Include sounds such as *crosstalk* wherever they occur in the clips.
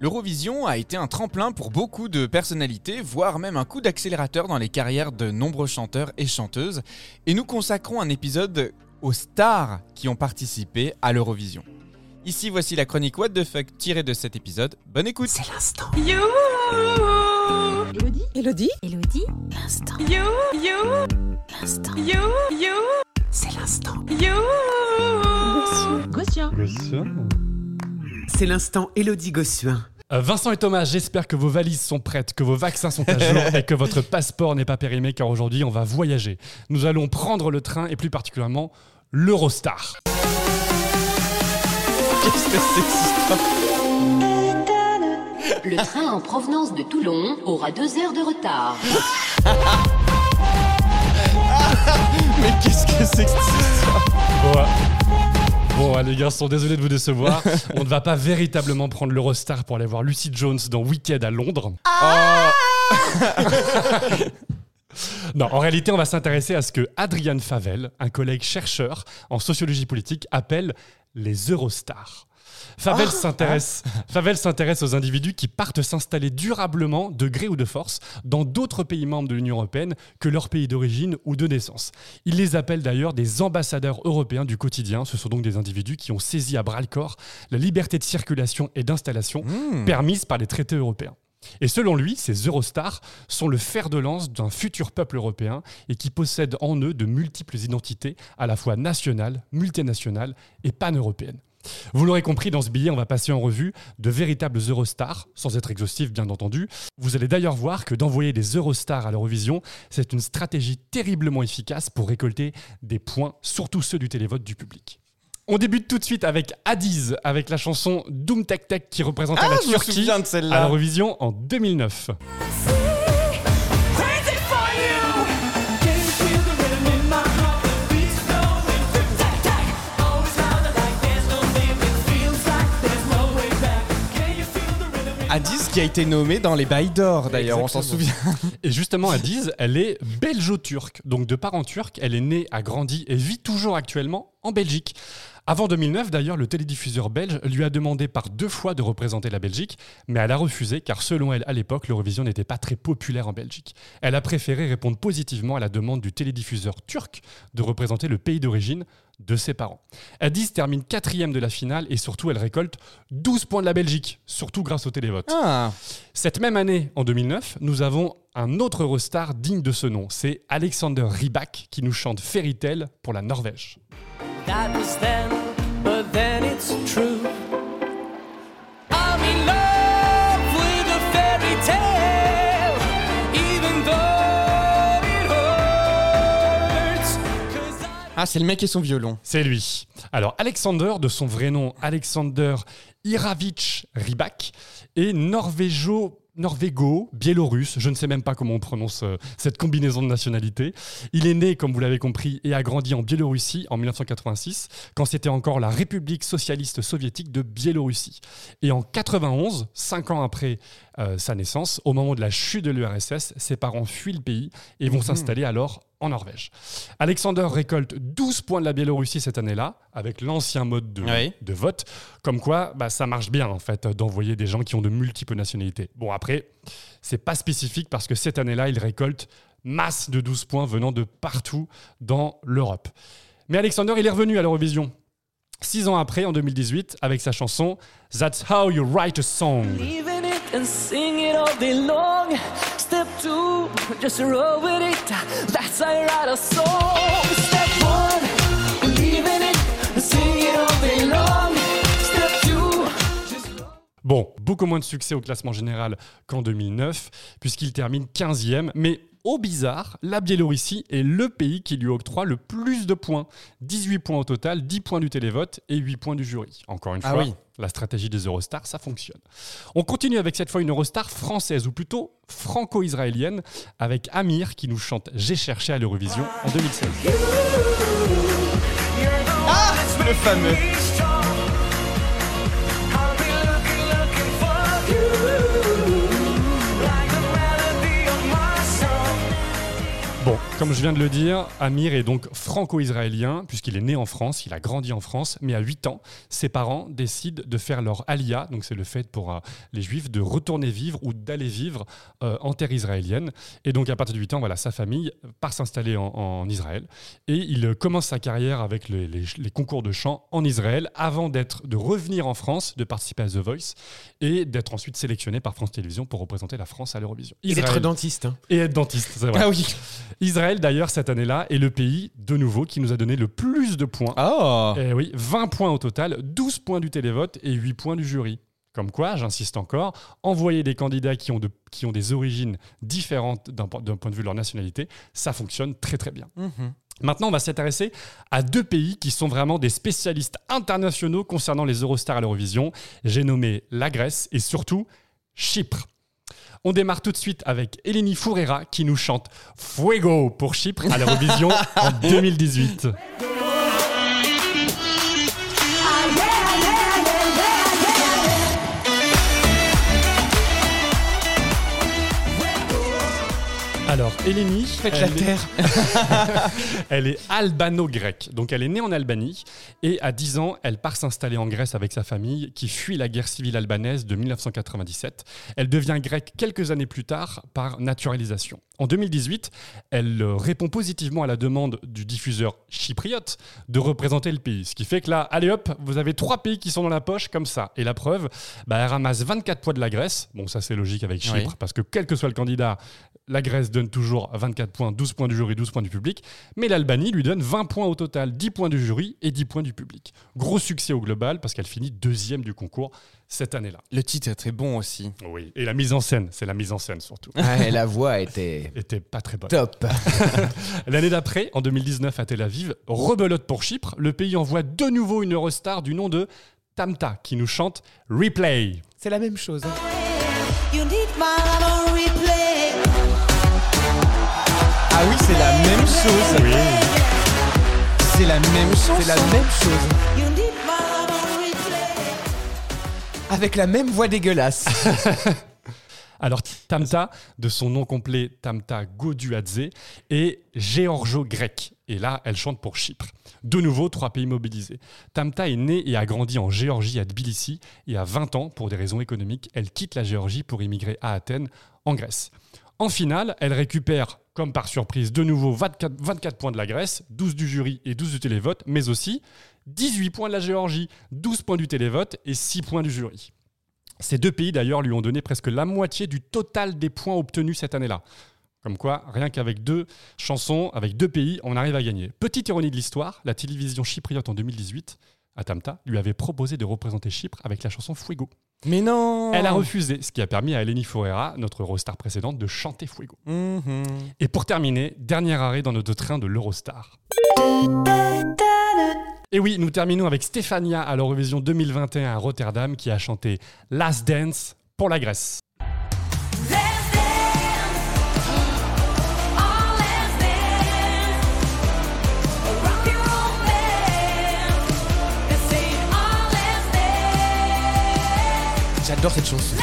L'Eurovision a été un tremplin pour beaucoup de personnalités, voire même un coup d'accélérateur dans les carrières de nombreux chanteurs et chanteuses, et nous consacrons un épisode aux stars qui ont participé à l'Eurovision. Ici voici la chronique What the fuck tirée de cet épisode. Bonne écoute C'est l'instant. You, Elodie? Elodie? Elodie? L'instant. you, you, L'instant. you, you, C'est l'instant. you. Gossuin. C'est l'instant Elodie Gossuin. Euh, Vincent et Thomas, j'espère que vos valises sont prêtes, que vos vaccins sont à jour et que votre *laughs* passeport n'est pas périmé car aujourd'hui on va voyager. Nous allons prendre le train et plus particulièrement l'Eurostar. Qu'est-ce que c'est que cette histoire? Le train en provenance de Toulon aura deux heures de retard. *laughs* Mais qu'est-ce que c'est que cette histoire? Bon, euh, bon, euh, les garçons, désolé de vous décevoir. On ne va pas véritablement prendre l'Eurostar pour aller voir Lucy Jones dans Wicked à Londres. *laughs* Non, en réalité, on va s'intéresser à ce que Adrian Favel, un collègue chercheur en sociologie politique, appelle les Eurostars. Favel s'intéresse Favel s'intéresse aux individus qui partent s'installer durablement, de gré ou de force, dans d'autres pays membres de l'Union européenne que leur pays d'origine ou de naissance. Il les appelle d'ailleurs des ambassadeurs européens du quotidien. Ce sont donc des individus qui ont saisi à bras le corps la liberté de circulation et d'installation permise par les traités européens. Et selon lui, ces Eurostars sont le fer de lance d'un futur peuple européen et qui possèdent en eux de multiples identités, à la fois nationales, multinationales et pan-européennes. Vous l'aurez compris, dans ce billet, on va passer en revue de véritables Eurostars, sans être exhaustif bien entendu. Vous allez d'ailleurs voir que d'envoyer des Eurostars à l'Eurovision, c'est une stratégie terriblement efficace pour récolter des points, surtout ceux du télévote du public. On débute tout de suite avec Adiz, avec la chanson Doom Tech Tech qui représentait Ah, la Turquie de à l'Eurovision en 2009. Qui a été nommé dans les bails d'or d'ailleurs, on s'en souvient. Et justement, Adiz, elle est belgeo-turque. Donc de parents turcs, elle est née, a grandi et vit toujours actuellement en Belgique. Avant 2009, d'ailleurs, le télédiffuseur belge lui a demandé par deux fois de représenter la Belgique, mais elle a refusé car selon elle, à l'époque, l'Eurovision n'était pas très populaire en Belgique. Elle a préféré répondre positivement à la demande du télédiffuseur turc de représenter le pays d'origine de ses parents. Adiz termine quatrième de la finale et surtout, elle récolte 12 points de la Belgique, surtout grâce au télévote. Ah, Cette même année, en 2009, nous avons un autre Eurostar digne de ce nom. C'est Alexander Rybak qui nous chante Fairy Tale pour la Norvège. That was then, but then it's true. I'm in love with a fairy tale, even though it hurts. 'Cause I ah c'est le mec et son violon. C'est lui. Alors, Alexander, de son vrai nom Alexander Iravitch Rybak, est norvégo norvégo, biélorusse, je ne sais même pas comment on prononce euh, cette combinaison de nationalités. Il est né, comme vous l'avez compris, et a grandi en Biélorussie en 1986, quand c'était encore la République socialiste soviétique de Biélorussie. Et en 91, cinq ans après euh, sa naissance, au moment de la chute de l'URSS, ses parents fuient le pays et vont s'installer alors en Norvège. Alexander récolte 12 points de la Biélorussie cette année-là, avec l'ancien mode de, Oui. de vote. Comme quoi, bah, ça marche bien, en fait, d'envoyer des gens qui ont de multiples nationalités. Bon, après, c'est pas spécifique parce que cette année-là, il récolte masse de 12 points venant de partout dans l'Europe. Mais Alexander, il est revenu à l'Eurovision. Six ans après, en 2018, avec sa chanson That's How You Write a Song. Believe in it and sing it all day long. Step two, just roll with it. That's how you write a song. Step one, believe in it and sing it all day long. Step two, just roll. Bon, beaucoup moins de succès au classement général qu'en 2009, puisqu'il termine 15e, mais au bizarre, la Biélorussie est le pays qui lui octroie le plus de points. 18 points au total, 10 points du télévote et 8 points du jury. Encore une Ah fois, oui. la stratégie des Eurostars, ça fonctionne. On continue avec cette fois une Eurostar française, ou plutôt franco-israélienne, avec Amir qui nous chante J'ai cherché à l'Eurovision en 2016. Ah, le fameux. Comme je viens de le dire, Amir est donc franco-israélien, puisqu'il est né en France, il a grandi en France, mais à 8 ans, ses parents décident de faire leur alia, donc c'est le fait pour euh, les juifs de retourner vivre ou d'aller vivre euh, en terre israélienne. Et donc à partir de 8 ans, voilà, sa famille part s'installer en, en Israël. Et il euh, commence sa carrière avec les, les- les concours de chant en Israël, avant d'être, de revenir en France, de participer à The Voice, et d'être ensuite sélectionné par France Télévisions pour représenter la France à l'Eurovision. Et d'être dentiste. hein. et être dentiste, c'est vrai. Ah oui. Israël, d'ailleurs, cette année-là, est le pays, de nouveau, qui nous a donné le plus de points. Oh. Eh oui, 20 points au total, 12 points du télévote et 8 points du jury. Comme quoi, j'insiste encore, envoyer des candidats qui ont, de- qui ont des origines différentes d'un point de vue de leur nationalité, ça fonctionne très très bien. Mhm. Maintenant, on va s'intéresser à deux pays qui sont vraiment des spécialistes internationaux concernant les Eurostars à l'Eurovision. J'ai nommé la Grèce et surtout Chypre. On démarre tout de suite avec Eleni Fourera qui nous chante Fuego pour Chypre à l'Eurovision en *laughs* 2018. Alors, Eleni, Faites la elle est- terre. *laughs* Elle est albano-grecque, donc elle est née en Albanie et à 10 ans, elle part s'installer en Grèce avec sa famille qui fuit la guerre civile albanaise de 1997. Elle devient grecque quelques années plus tard par naturalisation. En 2018, elle euh, répond positivement à la demande du diffuseur chypriote de représenter le pays. Ce qui fait que là, allez hop, vous avez trois pays qui sont dans la poche comme ça. Et la preuve, bah, elle ramasse 24 points de la Grèce. Bon, ça c'est logique avec Chypre Oui. parce que quel que soit le candidat, la Grèce donne toujours 24 points, 12 points du jury, 12 points du public. Mais l'Albanie lui donne 20 points au total, 10 points du jury et 10 points du public. Gros succès au global parce qu'elle finit deuxième du concours cette année-là. Le titre est très bon aussi. Oui. Et la mise en scène, c'est la mise en scène surtout. Ouais, la voix était *laughs* Était pas très bonne. top. *laughs* L'année d'après, en 2019 à Tel Aviv, rebelote pour Chypre, le pays envoie de nouveau une Eurostar du nom de Tamta qui nous chante Replay. C'est la même chose. hein. You need my replay. Ah oui, c'est la même chose. Oui. C'est la même chose. C'est la même chose. Avec la même voix dégueulasse. *laughs* Alors Tamta, de son nom complet Tamta Goduadze, est géorgio-grecque. Et là, elle chante pour Chypre. De nouveau, trois pays mobilisés. Tamta est née et a grandi en Géorgie à Tbilissi. Et à 20 ans, pour des raisons économiques, elle quitte la Géorgie pour immigrer à Athènes, en Grèce. En finale, elle récupère, comme par surprise, de nouveau 24, 24 points de la Grèce, 12 du jury et 12 du télévote, mais aussi 18 points de la Géorgie, 12 points du télévote et 6 points du jury. Ces deux pays d'ailleurs lui ont donné presque la moitié du total des points obtenus cette année-là. Comme quoi, rien qu'avec deux chansons, avec deux pays, on arrive à gagner. Petite ironie de l'histoire, la télévision chypriote en 2018, à Tamta, lui avait proposé de représenter Chypre avec la chanson Fuego. Mais non. Elle a refusé, ce qui a permis à Eleni Forera, notre Eurostar précédente, de chanter Fuego. Mhm. Et pour terminer, dernier arrêt dans notre train de l'Eurostar. Et oui, nous terminons avec Stéphania à l'Eurovision 2021 à Rotterdam qui a chanté Last Dance pour la Grèce. J'adore cette chanson.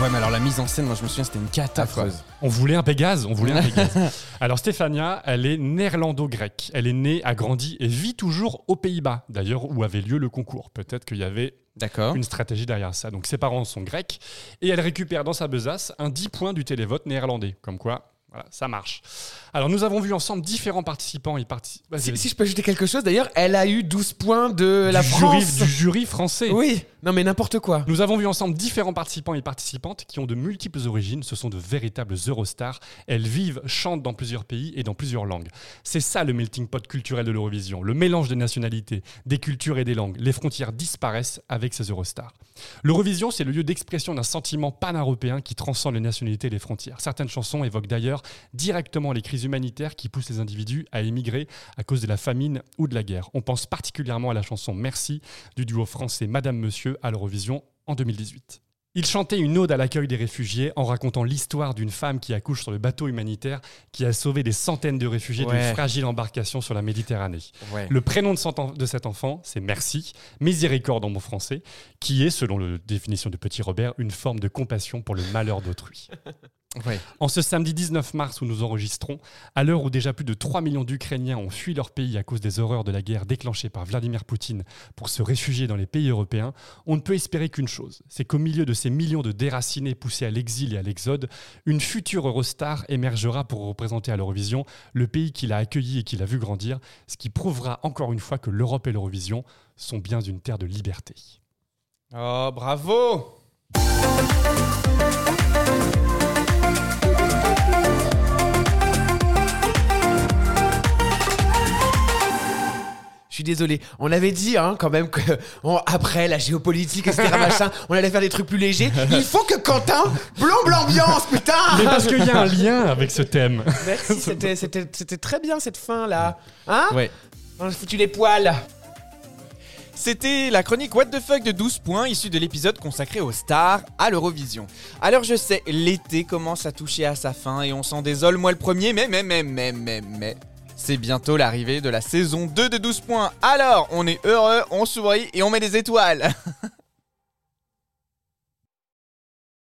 Ouais, mais alors la mise en scène, moi je me souviens, c'était une cata. quoi. Affreuse. On voulait un Pégase, on voulait un Pégase. *laughs* Alors Stéphania, elle est néerlando-grecque. Elle est née, a grandi et vit toujours aux Pays-Bas, d'ailleurs où avait lieu le concours. Peut-être qu'il y avait une stratégie derrière ça. Donc ses parents sont grecs et elle récupère dans sa besace un 10 points du télévote néerlandais. Comme quoi, voilà, ça marche. Alors nous avons vu ensemble différents participants y participent. Si, si je peux ajouter quelque chose, d'ailleurs, elle a eu 12 points de la France. du jury français. Oui, non mais n'importe quoi. Nous avons vu ensemble différents participants et participantes qui ont de multiples origines. Ce sont de véritables Eurostars. Elles vivent, chantent dans plusieurs pays et dans plusieurs langues. C'est ça le melting pot culturel de l'Eurovision. Le mélange des nationalités, des cultures et des langues. Les frontières disparaissent avec ces Eurostars. L'Eurovision, c'est le lieu d'expression d'un sentiment pan-européen qui transcende les nationalités et les frontières. Certaines chansons évoquent d'ailleurs directement les crises humanitaires qui poussent les individus à émigrer à cause de la famine ou de la guerre. On pense particulièrement à la chanson Merci du duo français Madame Monsieur à l'Eurovision en 2018. Il chantait une ode à l'accueil des réfugiés en racontant l'histoire d'une femme qui accouche sur le bateau humanitaire qui a sauvé des centaines de réfugiés Ouais. d'une fragile embarcation sur la Méditerranée. Ouais. Le prénom de, de cet enfant, c'est Merci, miséricorde en bon français, qui est, selon la définition de Petit Robert, une forme de compassion pour le malheur d'autrui. *laughs* Ouais. En ce samedi 19 mars où nous enregistrons, à l'heure où déjà plus de 3 millions d'Ukrainiens ont fui leur pays à cause des horreurs de la guerre déclenchée par Vladimir Poutine pour se réfugier dans les pays européens, on ne peut espérer qu'une chose, c'est qu'au milieu de ces millions de déracinés poussés à l'exil et à l'exode, une future Eurostar émergera pour représenter à l'Eurovision le pays qui l'a accueilli et qui l'a vu grandir, ce qui prouvera encore une fois que l'Europe et l'Eurovision sont bien une terre de liberté. Oh, bravo suis désolé. On avait dit hein, quand même que on- après la géopolitique, etc. *laughs* machin, on allait faire des trucs plus légers. Il faut que Quentin plombe l'ambiance, putain Mais parce qu'il y a un lien avec ce thème. Merci, c'était- c'était c'était très bien cette fin là. Hein Ouais. On a foutu les poils. C'était la chronique What the fuck de 12 points issue de l'épisode consacré aux stars à l'Eurovision. Alors je sais, l'été commence à toucher à sa fin et on s'en désole moi le premier, mais mais mais mais mais mais c'est bientôt l'arrivée de la saison 2 de 12 points. Alors on est heureux, on sourit et on met des étoiles. *laughs*